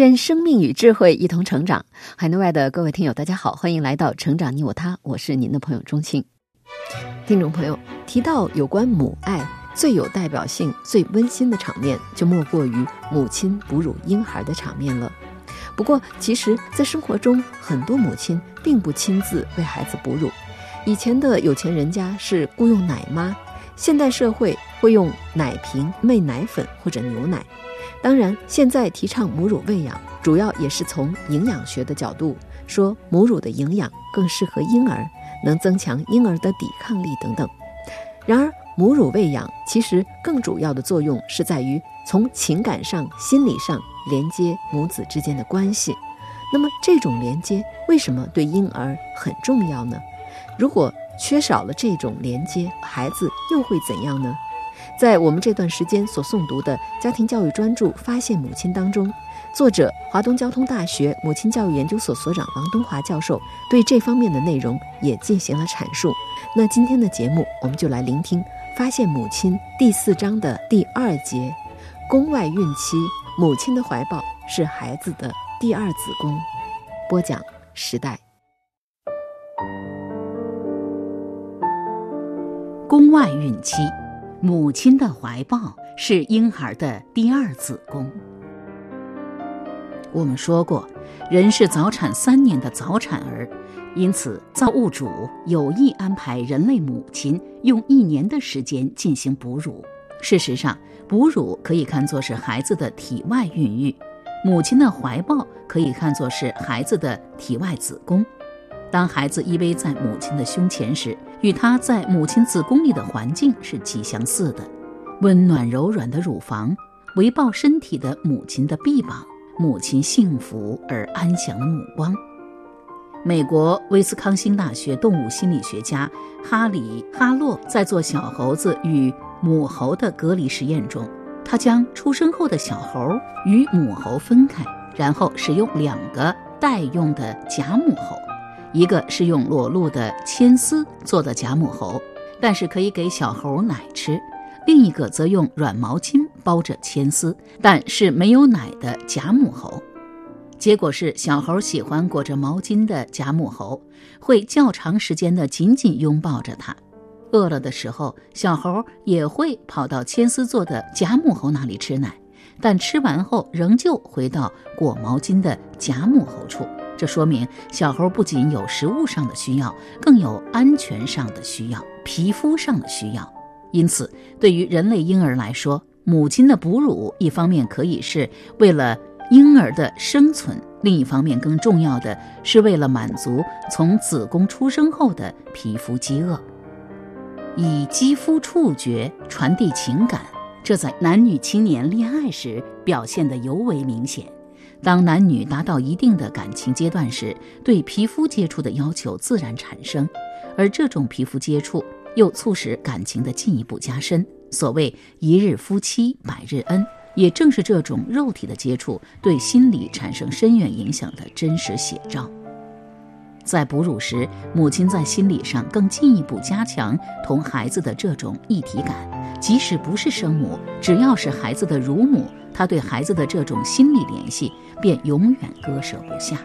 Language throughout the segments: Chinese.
愿生命与智慧一同成长。海内外的各位听友，大家好，欢迎来到《成长你我他》，我是您的朋友钟庆。听众朋友，提到有关母爱最有代表性、最温馨的场面，就莫过于母亲哺乳婴孩的场面了。不过，其实，在生活中，很多母亲并不亲自为孩子哺乳。以前的有钱人家是雇佣奶妈，现代社会会用奶瓶喂奶粉或者牛奶。当然，现在提倡母乳喂养，主要也是从营养学的角度说，母乳的营养更适合婴儿，能增强婴儿的抵抗力等等。然而，母乳喂养其实更主要的作用是在于从情感上、心理上连接母子之间的关系。那么，这种连接为什么对婴儿很重要呢？如果缺少了这种连接，孩子又会怎样呢？在我们这段时间所诵读的家庭教育专著《发现母亲》当中，作者华东交通大学母亲教育研究所所长王东华教授对这方面的内容也进行了阐述。那今天的节目，我们就来聆听《发现母亲》第四章的第二节：宫外孕期，母亲的怀抱是孩子的第二子宫。播讲时代。宫外孕期。母亲的怀抱是婴儿的第二子宫。我们说过，人是早产三年的早产儿，因此造物主有意安排人类母亲用一年的时间进行哺乳。事实上，哺乳可以看作是孩子的体外孕育，母亲的怀抱可以看作是孩子的体外子宫。当孩子依偎在母亲的胸前时，与他在母亲子宫里的环境是极相似的：温暖柔软的乳房，围抱身体的母亲的臂膀，母亲幸福而安详的目光。美国威斯康星大学动物心理学家哈里·哈洛在做小猴子与母猴的隔离实验中，他将出生后的小猴与母猴分开，然后使用两个代用的假母猴。一个是用裸露的铅丝做的假母猴，但是可以给小猴奶吃；另一个则用软毛巾包着铅丝，但是没有奶的假母猴。结果是，小猴喜欢裹着毛巾的假母猴，会较长时间的紧紧拥抱着它。饿了的时候，小猴也会跑到铅丝做的假母猴那里吃奶，但吃完后仍旧回到裹毛巾的假母猴处。这说明小猴不仅有食物上的需要，更有安全上的需要、皮肤上的需要。因此，对于人类婴儿来说，母亲的哺乳一方面可以是为了婴儿的生存，另一方面更重要的是为了满足从子宫出生后的皮肤饥饿。以肌肤触觉传递情感，这在男女青年恋爱时表现得尤为明显。当男女达到一定的感情阶段时，对皮肤接触的要求自然产生，而这种皮肤接触又促使感情的进一步加深。所谓“一日夫妻百日恩”，也正是这种肉体的接触对心理产生深远影响的真实写照。在哺乳时，母亲在心理上更进一步加强同孩子的这种一体感，即使不是生母，只要是孩子的乳母。她对孩子的这种心理联系便永远割舍不下。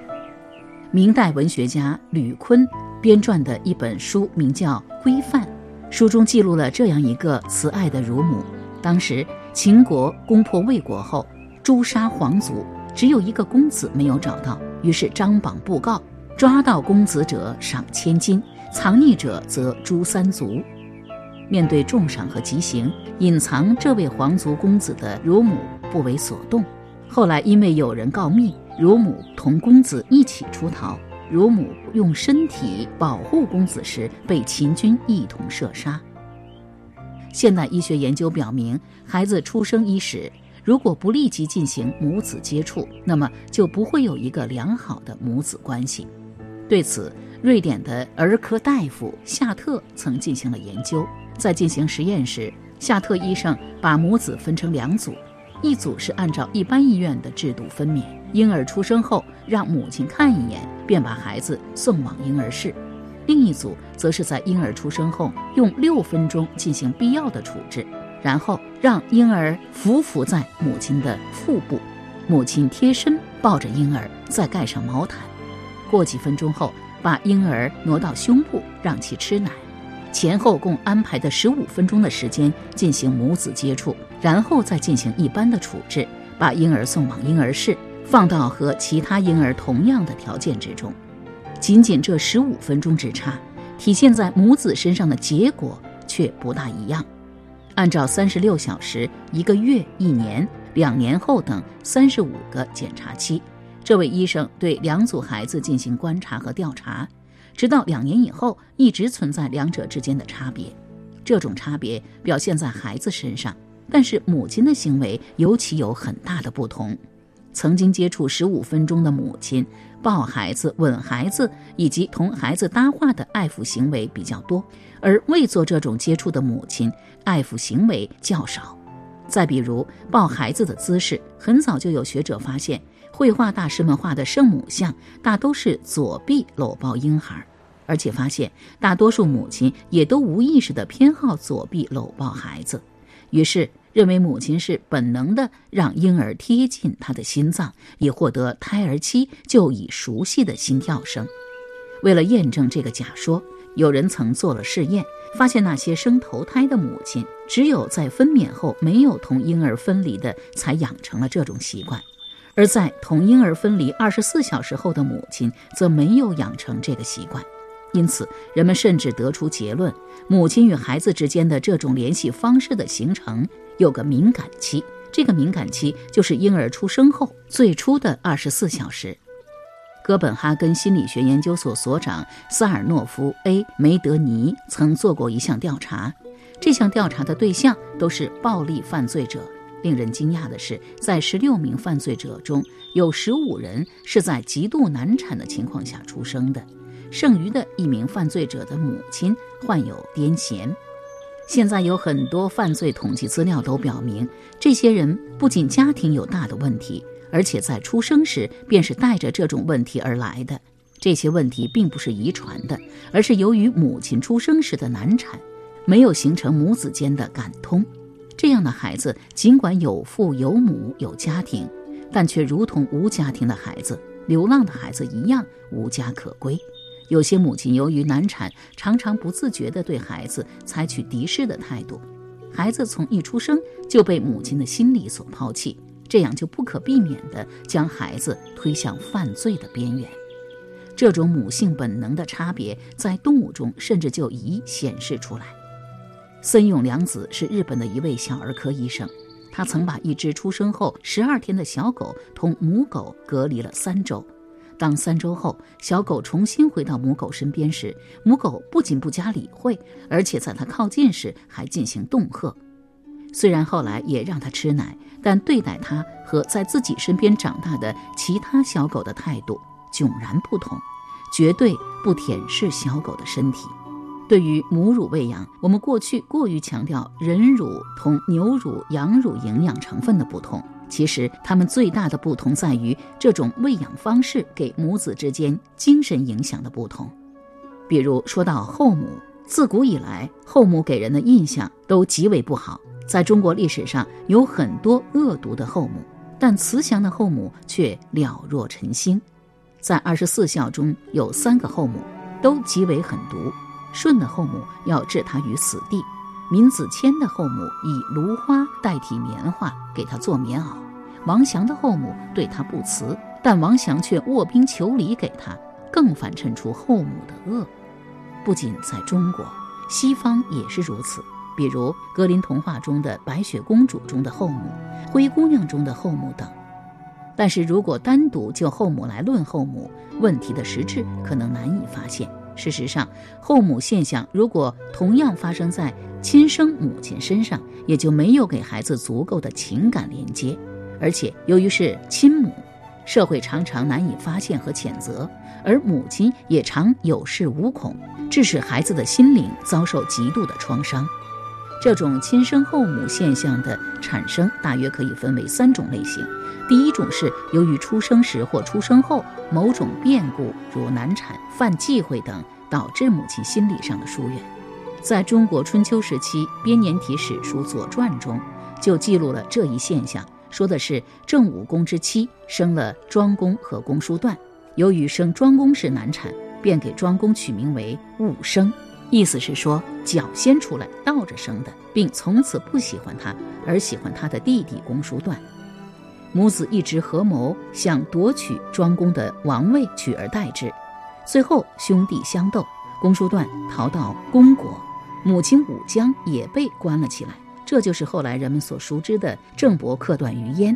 明代文学家吕坤编撰的一本书名叫《规范》，书中记录了这样一个慈爱的乳母。当时秦国攻破魏国后，诛杀皇族，只有一个公子没有找到，于是张榜布告：抓到公子者赏千金，藏匿者则诛三族。面对重赏和极刑，隐藏这位皇族公子的乳母不为所动。后来因为有人告密，乳母同公子一起出逃。乳母用身体保护公子时，被秦军一同射杀。现代医学研究表明，孩子出生伊始，如果不立即进行母子接触，那么就不会有一个良好的母子关系。对此，瑞典的儿科大夫夏特曾进行了研究。在进行实验时，夏特医生把母子分成两组，一组是按照一般医院的制度分娩，婴儿出生后让母亲看一眼，便把孩子送往婴儿室；另一组则是在婴儿出生后用六分钟进行必要的处置，然后让婴儿伏伏在母亲的腹部，母亲贴身抱着婴儿，再盖上毛毯。过几分钟后，把婴儿挪到胸部，让其吃奶。前后共安排的十五分钟的时间进行母子接触，然后再进行一般的处置，把婴儿送往婴儿室，放到和其他婴儿同样的条件之中。仅仅这十五分钟之差，体现在母子身上的结果却不大一样。按照三十六小时、一个月、一年、两年后等三十五个检查期。这位医生对两组孩子进行观察和调查，直到两年以后，一直存在两者之间的差别。这种差别表现在孩子身上，但是母亲的行为尤其有很大的不同。曾经接触十五分钟的母亲，抱孩子、吻孩子以及同孩子搭话的爱抚行为比较多，而未做这种接触的母亲，爱抚行为较少。再比如抱孩子的姿势，很早就有学者发现。绘画大师们画的圣母像大都是左臂搂抱婴孩，而且发现大多数母亲也都无意识地偏好左臂搂抱孩子，于是认为母亲是本能的让婴儿贴近她的心脏，以获得胎儿期就已熟悉的心跳声。为了验证这个假说，有人曾做了试验，发现那些生头胎的母亲，只有在分娩后没有同婴儿分离的，才养成了这种习惯。而在同婴儿分离二十四小时后的母亲则没有养成这个习惯，因此人们甚至得出结论：母亲与孩子之间的这种联系方式的形成有个敏感期，这个敏感期就是婴儿出生后最初的二十四小时。哥本哈根心理学研究所所长萨尔诺夫 ·A· 梅德尼曾做过一项调查，这项调查的对象都是暴力犯罪者。令人惊讶的是，在十六名犯罪者中，有十五人是在极度难产的情况下出生的，剩余的一名犯罪者的母亲患有癫痫。现在有很多犯罪统计资料都表明，这些人不仅家庭有大的问题，而且在出生时便是带着这种问题而来的。这些问题并不是遗传的，而是由于母亲出生时的难产，没有形成母子间的感通。这样的孩子，尽管有父有母有家庭，但却如同无家庭的孩子、流浪的孩子一样无家可归。有些母亲由于难产，常常不自觉地对孩子采取敌视的态度，孩子从一出生就被母亲的心理所抛弃，这样就不可避免地将孩子推向犯罪的边缘。这种母性本能的差别，在动物中甚至就已显示出来。森永良子是日本的一位小儿科医生，他曾把一只出生后十二天的小狗同母狗隔离了三周。当三周后小狗重新回到母狗身边时，母狗不仅不加理会，而且在它靠近时还进行恫吓。虽然后来也让它吃奶，但对待它和在自己身边长大的其他小狗的态度迥然不同，绝对不舔舐小狗的身体。对于母乳喂养，我们过去过于强调人乳同牛乳、羊乳营养成分的不同。其实，它们最大的不同在于这种喂养方式给母子之间精神影响的不同。比如说到后母，自古以来，后母给人的印象都极为不好。在中国历史上，有很多恶毒的后母，但慈祥的后母却了若晨星。在二十四孝中有三个后母，都极为狠毒。舜的后母要置他于死地，闵子骞的后母以芦花代替棉花给他做棉袄，王祥的后母对他不慈，但王祥却卧冰求鲤给他，更反衬出后母的恶。不仅在中国，西方也是如此。比如格林童话中的白雪公主中的后母，灰姑娘中的后母等。但是如果单独就后母来论后母，问题的实质可能难以发现。事实上，后母现象如果同样发生在亲生母亲身上也就没有给孩子足够的情感连接，而且由于是亲母，社会常常难以发现和谴责，而母亲也常有恃无恐，致使孩子的心灵遭受极度的创伤。这种亲生后母现象的产生，大约可以分为三种类型。第一种是由于出生时或出生后某种变故，如难产、犯忌讳等，导致母亲心理上的疏远。在中国春秋时期编年体史书《左传》中，就记录了这一现象，说的是郑武公之妻生了庄公和公叔段，由于生庄公是难产，便给庄公取名为武生。意思是说，脚先出来，倒着生的，并从此不喜欢他，而喜欢他的弟弟公叔段。母子一直合谋，想夺取庄公的王位，取而代之。最后兄弟相斗，公叔段逃到公国，母亲武姜也被关了起来。这就是后来人们所熟知的郑伯克段于鄢。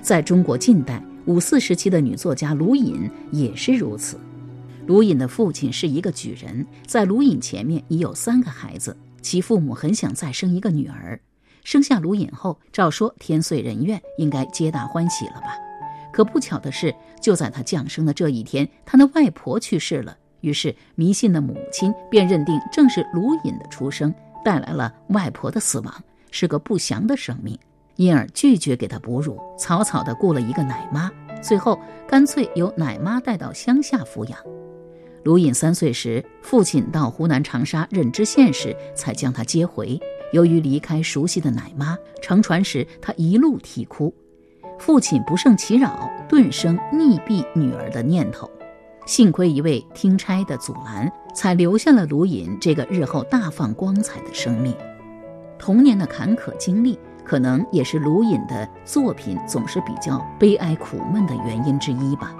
在中国近代五四时期的女作家卢隐也是如此。卢隐的父亲是一个举人，在卢隐前面已有三个孩子，其父母很想再生一个女儿。生下卢隐后，照说天遂人愿，应该皆大欢喜了吧？可不巧的是，就在他降生的这一天，他的外婆去世了。于是迷信的母亲便认定正是卢隐的出生带来了外婆的死亡，是个不祥的生命，因而拒绝给他哺乳，草草的雇了一个奶妈，最后干脆由奶妈带到乡下抚养。卢隐三岁时，父亲到湖南长沙任知县时，才将他接回。由于离开熟悉的奶妈，乘船时他一路啼哭，父亲不胜其扰，顿生溺毙女儿的念头。幸亏一位听差的阻拦，才留下了卢隐这个日后大放光彩的生命。童年的坎坷经历，可能也是卢隐的作品总是比较悲哀苦闷的原因之一吧。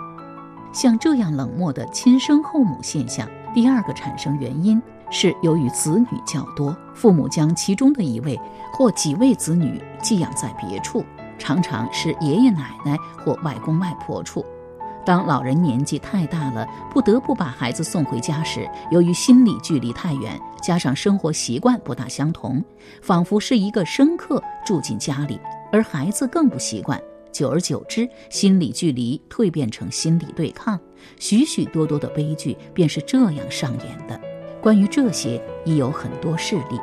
像这样冷漠的亲生后母现象，第二个产生原因是由于子女较多，父母将其中的一位或几位子女寄养在别处，常常是爷爷奶奶或外公外婆处。当老人年纪太大了，不得不把孩子送回家时，由于心理距离太远，加上生活习惯不大相同，仿佛是一个生客住进家里，而孩子更不习惯。久而久之，心理距离蜕变成心理对抗，许许多多的悲剧便是这样上演的。关于这些，已有很多事例。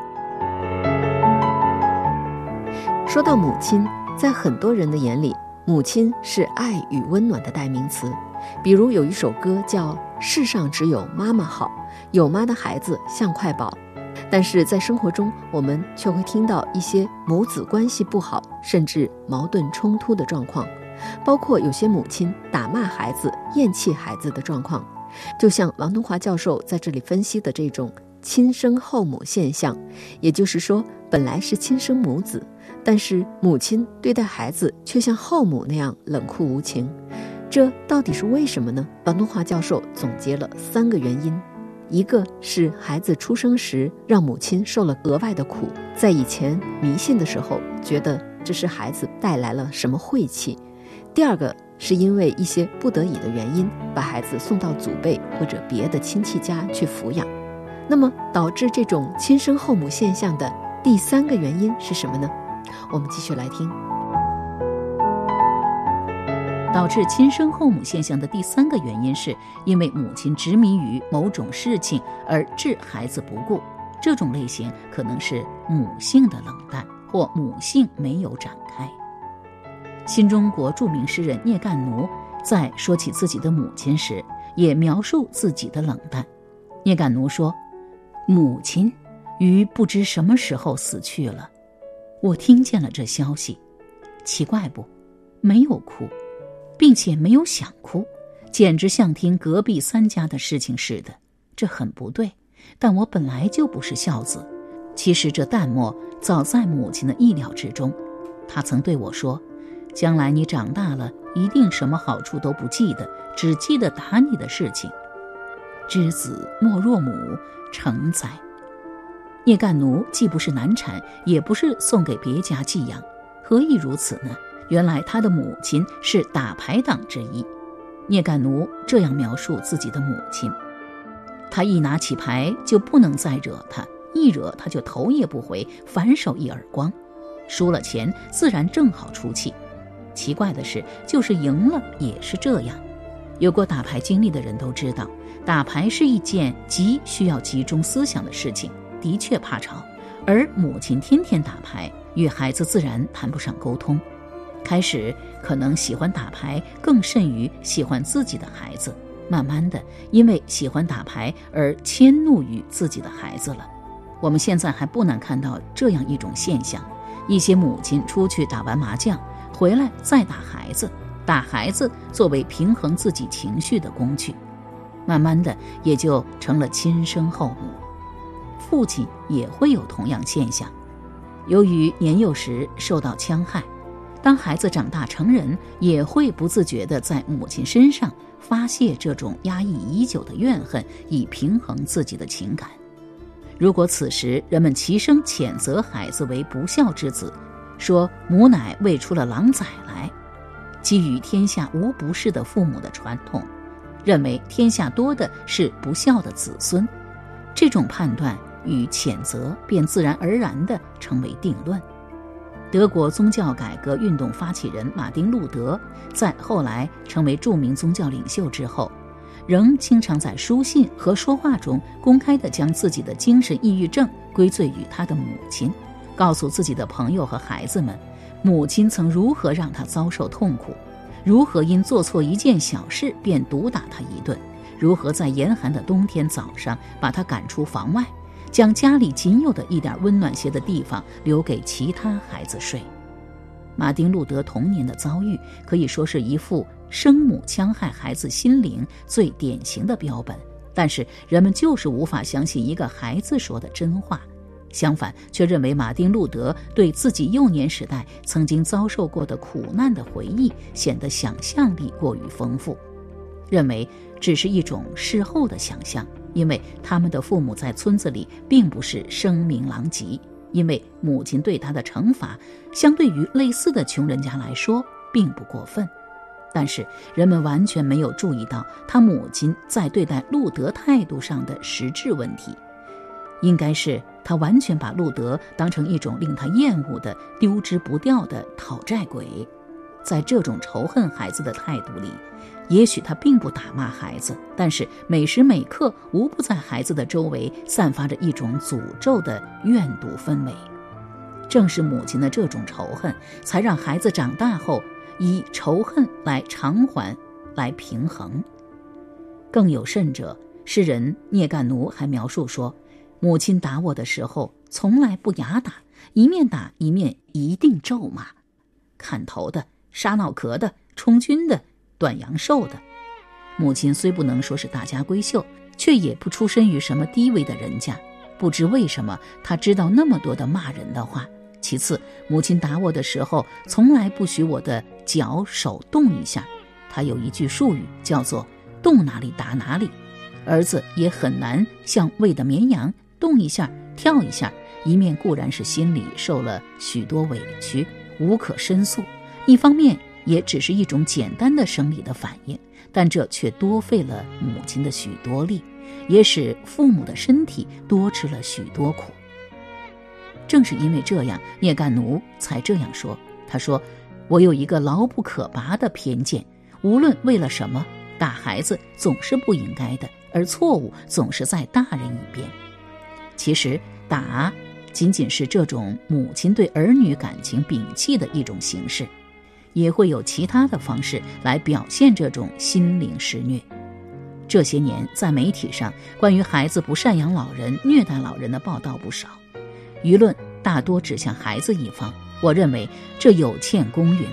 说到母亲，在很多人的眼里，母亲是爱与温暖的代名词。比如有一首歌叫《世上只有妈妈好》，有妈的孩子像块宝。但是在生活中，我们却会听到一些母子关系不好，甚至矛盾冲突的状况，包括有些母亲打骂孩子、厌弃孩子的状况。就像王东华教授在这里分析的这种亲生后母现象，也就是说，本来是亲生母子，但是母亲对待孩子却像后母那样冷酷无情，这到底是为什么呢？王东华教授总结了三个原因。一个是孩子出生时让母亲受了额外的苦，在以前迷信的时候，觉得这是孩子带来了什么晦气；第二个是因为一些不得已的原因，把孩子送到祖辈或者别的亲戚家去抚养。那么导致这种亲生后母现象的第三个原因是什么呢？我们继续来听。导致亲生后母现象的第三个原因，是因为母亲执迷于某种事情而置孩子不顾。这种类型可能是母性的冷淡，或母性没有展开。新中国著名诗人聂干奴在说起自己的母亲时，也描述自己的冷淡。聂干奴说：“母亲于不知什么时候死去了，我听见了这消息，奇怪不？没有哭。”并且没有想哭，简直像听隔壁三家的事情似的，这很不对。但我本来就不是孝子。其实这淡漠早在母亲的意料之中。她曾对我说：“将来你长大了，一定什么好处都不记得，只记得打你的事情。”知子莫若母，成哉！聂干奴既不是难产，也不是送给别家寄养，何以如此呢？原来他的母亲是打牌党之一，聂干奴这样描述自己的母亲：他一拿起牌就不能再惹他，一惹他就头也不回，反手一耳光。输了钱自然正好出气。奇怪的是，就是赢了也是这样。有过打牌经历的人都知道，打牌是一件极需要集中思想的事情，的确怕吵。而母亲天天打牌，与孩子自然谈不上沟通。开始可能喜欢打牌更甚于喜欢自己的孩子，慢慢的因为喜欢打牌而迁怒于自己的孩子了。我们现在还不难看到这样一种现象：一些母亲出去打完麻将回来再打孩子。打孩子作为平衡自己情绪的工具，慢慢的也就成了亲生后母。父亲也会有同样现象，由于年幼时受到戕害，当孩子长大成人，也会不自觉地在母亲身上发泄这种压抑已久的怨恨，以平衡自己的情感。如果此时人们齐声谴责孩子为不孝之子，说母奶喂出了狼崽来。基于天下无不是的父母的传统，认为天下多的是不孝的子孙，这种判断与谴责便自然而然地成为定论。德国宗教改革运动发起人马丁·路德在后来成为著名宗教领袖之后，仍经常在书信和说话中公开地将自己的精神抑郁症归罪于他的母亲，告诉自己的朋友和孩子们。母亲曾如何让他遭受痛苦？如何因做错一件小事便毒打他一顿？如何在严寒的冬天早上把他赶出房外，将家里仅有的一点温暖些的地方留给其他孩子睡？马丁·路德童年的遭遇可以说是一副生母戕害孩子心灵最典型的标本，但是人们就是无法相信一个孩子说的真话。相反，却认为马丁·路德对自己幼年时代曾经遭受过的苦难的回忆显得想象力过于丰富，认为只是一种事后的想象，因为他们的父母在村子里并不是声名狼藉，因为母亲对他的惩罚相对于类似的穷人家来说并不过分。但是人们完全没有注意到他母亲在对待路德态度上的实质问题。应该是他完全把路德当成一种令他厌恶的、丢之不掉的讨债鬼，在这种仇恨孩子的态度里，也许他并不打骂孩子，但是每时每刻无不在孩子的周围散发着一种诅咒的怨毒氛围。正是母亲的这种仇恨，才让孩子长大后以仇恨来偿还、来平衡。更有甚者，诗人聂干奴还描述说。母亲打我的时候，从来不哑打，一面打一面一定咒骂，砍头的、杀脑壳的、充军的、断阳寿的。母亲虽不能说是大家闺秀，却也不出身于什么低微的人家。不知为什么，她知道那么多的骂人的话。其次，母亲打我的时候，从来不许我的脚手动一下。她有一句术语，叫做“动哪里打哪里”。儿子也很难像喂的绵羊。动一下，跳一下，一面固然是心里受了许多委屈，无可申诉；一方面也只是一种简单的生理的反应，但这却多费了母亲的许多力，也使父母的身体多吃了许多苦。正是因为这样，聂干奴才这样说：“他说，我有一个牢不可拔的偏见，无论为了什么，打孩子总是不应该的，而错误总是在大人一边。”其实打仅仅是这种母亲对儿女感情摒弃的一种形式，也会有其他的方式来表现这种心灵施虐。这些年在媒体上关于孩子不赡养老人、虐待老人的报道不少，舆论大多指向孩子一方。我认为这有欠公允。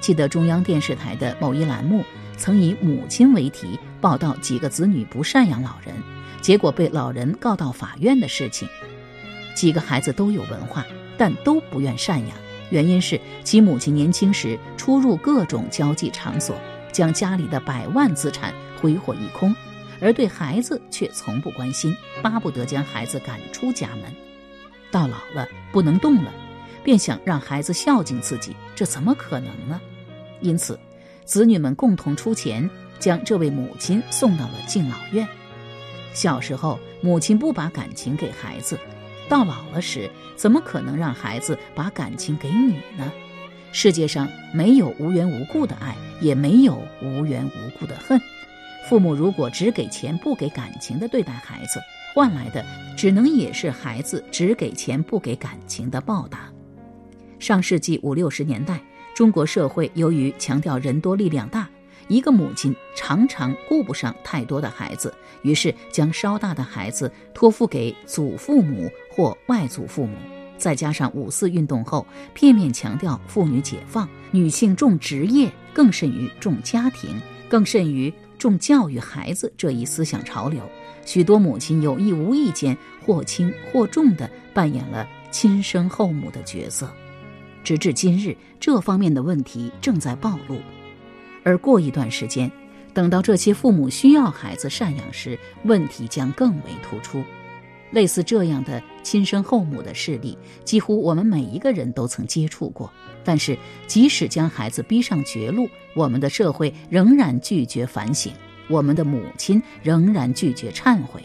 记得中央电视台的某一栏目曾以母亲为题报道几个子女不赡养老人。结果被老人告到法院的事情，几个孩子都有文化，但都不愿赡养。原因是其母亲年轻时出入各种交际场所，将家里的百万资产挥霍一空，而对孩子却从不关心，巴不得将孩子赶出家门。到老了不能动了，便想让孩子孝敬自己，这怎么可能呢？因此，子女们共同出钱，将这位母亲送到了敬老院。小时候，母亲不把感情给孩子，到老了时，怎么可能让孩子把感情给你呢？世界上没有无缘无故的爱，也没有无缘无故的恨。父母如果只给钱不给感情的对待孩子，换来的只能也是孩子只给钱不给感情的报答。上世纪五六十年代，中国社会由于强调人多力量大，一个母亲常常顾不上太多的孩子，于是将稍大的孩子托付给祖父母或外祖父母。再加上五四运动后，片面强调妇女解放，女性重职业，更甚于重家庭，更甚于重教育孩子这一思想潮流，许多母亲有意无意间或轻或重地扮演了亲生后母的角色。直至今日，这方面的问题正在暴露。而过一段时间，等到这些父母需要孩子赡养时，问题将更为突出。类似这样的亲生后母的事例，几乎我们每一个人都曾接触过。但是，即使将孩子逼上绝路，我们的社会仍然拒绝反省，我们的母亲仍然拒绝忏悔。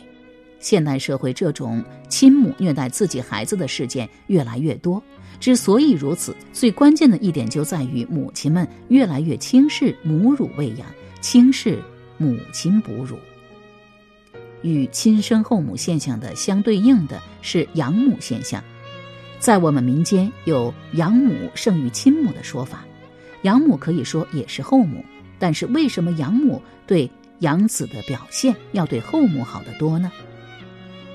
现代社会这种亲母虐待自己孩子的事件越来越多。之所以如此，最关键的一点就在于母亲们越来越轻视母乳喂养，轻视母亲哺乳。与亲生后母现象的相对应的是养母现象，在我们民间有“养母胜于亲母”的说法，养母可以说也是后母，但是为什么养母对养子的表现要对后母好得多呢？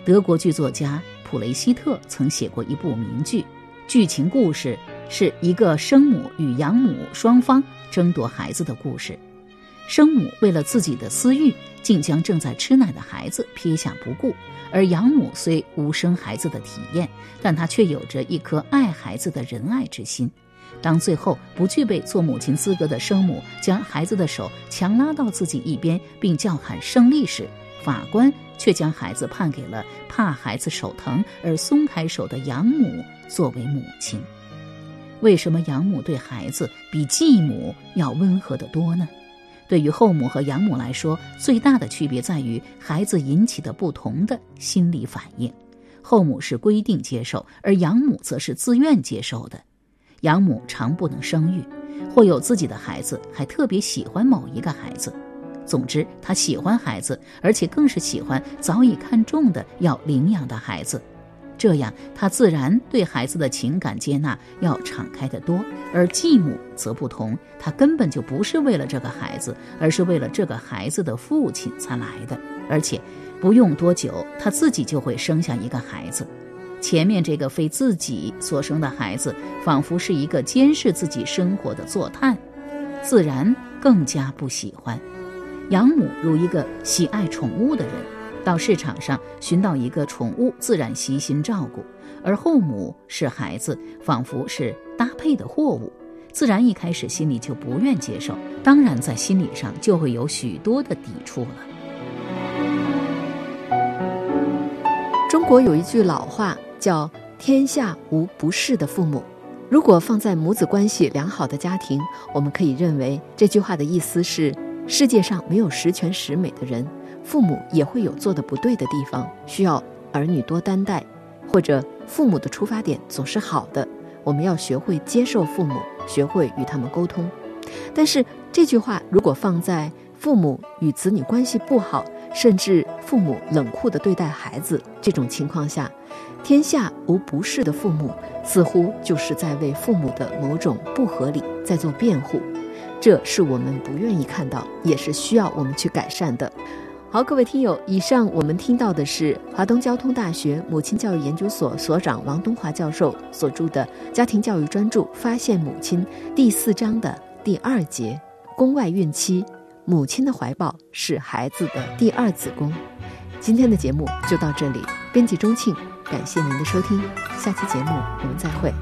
德国剧作家普雷希特曾写过一部名剧，剧情故事是一个生母与养母双方争夺孩子的故事。生母为了自己的私欲，竟将正在吃奶的孩子撇下不顾；而养母虽无生孩子的体验，但她却有着一颗爱孩子的仁爱之心。当最后不具备做母亲资格的生母将孩子的手强拉到自己一边，并叫喊胜利时，法官却将孩子判给了怕孩子手疼而松开手的养母作为母亲。为什么养母对孩子比继母要温和得多呢？对于后母和养母来说，最大的区别在于孩子引起的不同的心理反应。后母是规定接受，而养母则是自愿接受的。养母常不能生育，或有自己的孩子，还特别喜欢某一个孩子。总之，她喜欢孩子，而且更是喜欢早已看中的要领养的孩子。这样，他自然对孩子的情感接纳要敞开得多，而继母则不同，他根本就不是为了这个孩子，而是为了这个孩子的父亲才来的，而且不用多久，他自己就会生下一个孩子。前面这个非自己所生的孩子，仿佛是一个监视自己生活的坐探，自然更加不喜欢。养母如一个喜爱宠物的人。到市场上寻到一个宠物，自然悉心照顾；而后母是孩子，仿佛是搭配的货物，自然一开始心里就不愿接受，当然在心理上就会有许多的抵触了。中国有一句老话叫“天下无不是的父母”，如果放在母子关系良好的家庭，我们可以认为这句话的意思是：世界上没有十全十美的人。父母也会有做的不对的地方，需要儿女多担待，或者父母的出发点总是好的，我们要学会接受父母，学会与他们沟通。但是这句话如果放在父母与子女关系不好，甚至父母冷酷地对待孩子这种情况下，天下无不是的父母，似乎就是在为父母的某种不合理在做辩护，这是我们不愿意看到，也是需要我们去改善的。好，各位听友，以上我们听到的是华东交通大学母亲教育研究所所长王东华教授所著的《家庭教育专著：发现母亲》第四章的第二节“宫外孕期，母亲的怀抱是孩子的第二子宫”。今天的节目就到这里，编辑钟庆，感谢您的收听，下期节目我们再会。